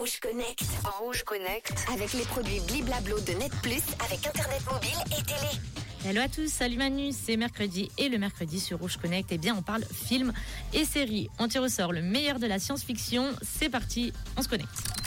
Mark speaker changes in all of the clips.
Speaker 1: Rouge Connect.
Speaker 2: Rouge Connect.
Speaker 1: Avec les produits Bliblablo de Net Plus avec Internet mobile et télé.
Speaker 3: Hello à tous, salut Manu, c'est mercredi et le mercredi sur Rouge Connect, eh bien on parle film et série. On tire au sort le meilleur de la science-fiction. C'est parti, on se connecte.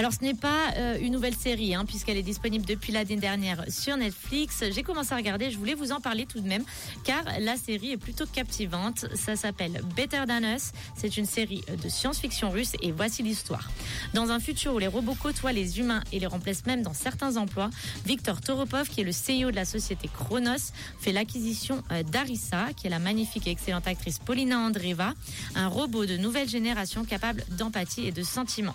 Speaker 3: Alors ce n'est pas euh, une nouvelle série, hein, puisqu'elle est disponible depuis l'année dernière sur Netflix. J'ai commencé à regarder, je voulais vous en parler tout de même, car la série est plutôt captivante. Ça s'appelle Better Than Us. C'est une série de science-fiction russe et voici l'histoire. Dans un futur où les robots côtoient les humains et les remplacent même dans certains emplois, Victor Toropov, qui est le CEO de la société Chronos, fait l'acquisition euh, d'Arissa, qui est la magnifique et excellente actrice Paulina Andreeva, un robot de nouvelle génération capable d'empathie et de sentiment.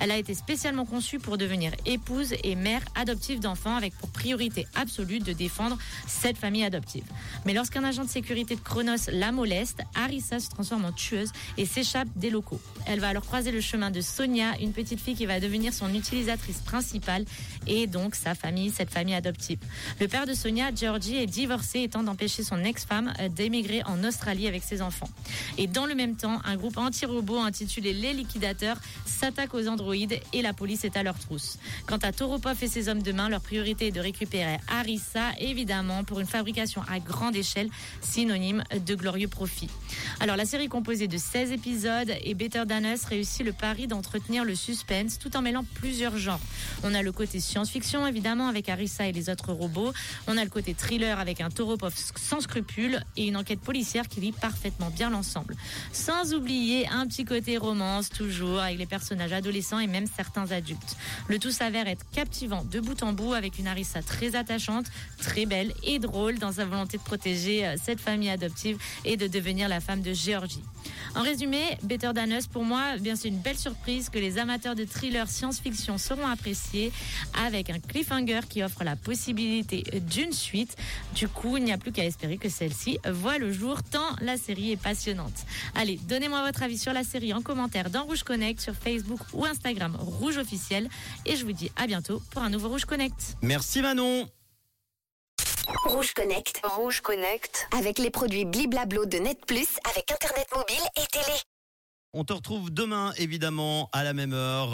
Speaker 3: Elle a été spécialisée spécialement conçue pour devenir épouse et mère adoptive d'enfants avec pour priorité absolue de défendre cette famille adoptive. Mais lorsqu'un agent de sécurité de Chronos la moleste, Arissa se transforme en tueuse et s'échappe des locaux. Elle va alors croiser le chemin de Sonia, une petite fille qui va devenir son utilisatrice principale et donc sa famille, cette famille adoptive. Le père de Sonia, Georgie, est divorcé étant d'empêcher son ex-femme d'émigrer en Australie avec ses enfants. Et dans le même temps, un groupe anti-robot intitulé Les Liquidateurs s'attaque aux androïdes et la police est à leur trousse. Quant à Toropov et ses hommes de main, leur priorité est de récupérer Arissa, évidemment, pour une fabrication à grande échelle, synonyme de glorieux profit. Alors la série composée de 16 épisodes et Better Than Us réussit le pari d'entretenir le suspense tout en mêlant plusieurs genres. On a le côté science-fiction évidemment avec Arissa et les autres robots. On a le côté thriller avec un Toropov sans scrupules et une enquête policière qui lit parfaitement bien l'ensemble. Sans oublier un petit côté romance toujours avec les personnages adolescents et même certains adultes. Le tout s'avère être captivant de bout en bout avec une Arissa très attachante, très belle et drôle dans sa volonté de protéger euh, cette famille adoptive et de devenir la femme de Géorgie. En résumé, Better Than Us, pour moi, bien c'est une belle surprise que les amateurs de thriller science-fiction seront appréciés avec un cliffhanger qui offre la possibilité d'une suite. Du coup, il n'y a plus qu'à espérer que celle-ci voit le jour tant la série est passionnante. Allez, donnez-moi votre avis sur la série en commentaire dans Rouge Connect sur Facebook ou Instagram Rouge officiel et je vous dis à bientôt pour un nouveau Rouge Connect.
Speaker 4: Merci Manon.
Speaker 1: Rouge Connect.
Speaker 2: Rouge Connect.
Speaker 1: Avec les produits Bliblablo de Net Plus avec Internet mobile et télé.
Speaker 4: On te retrouve demain évidemment à la même heure.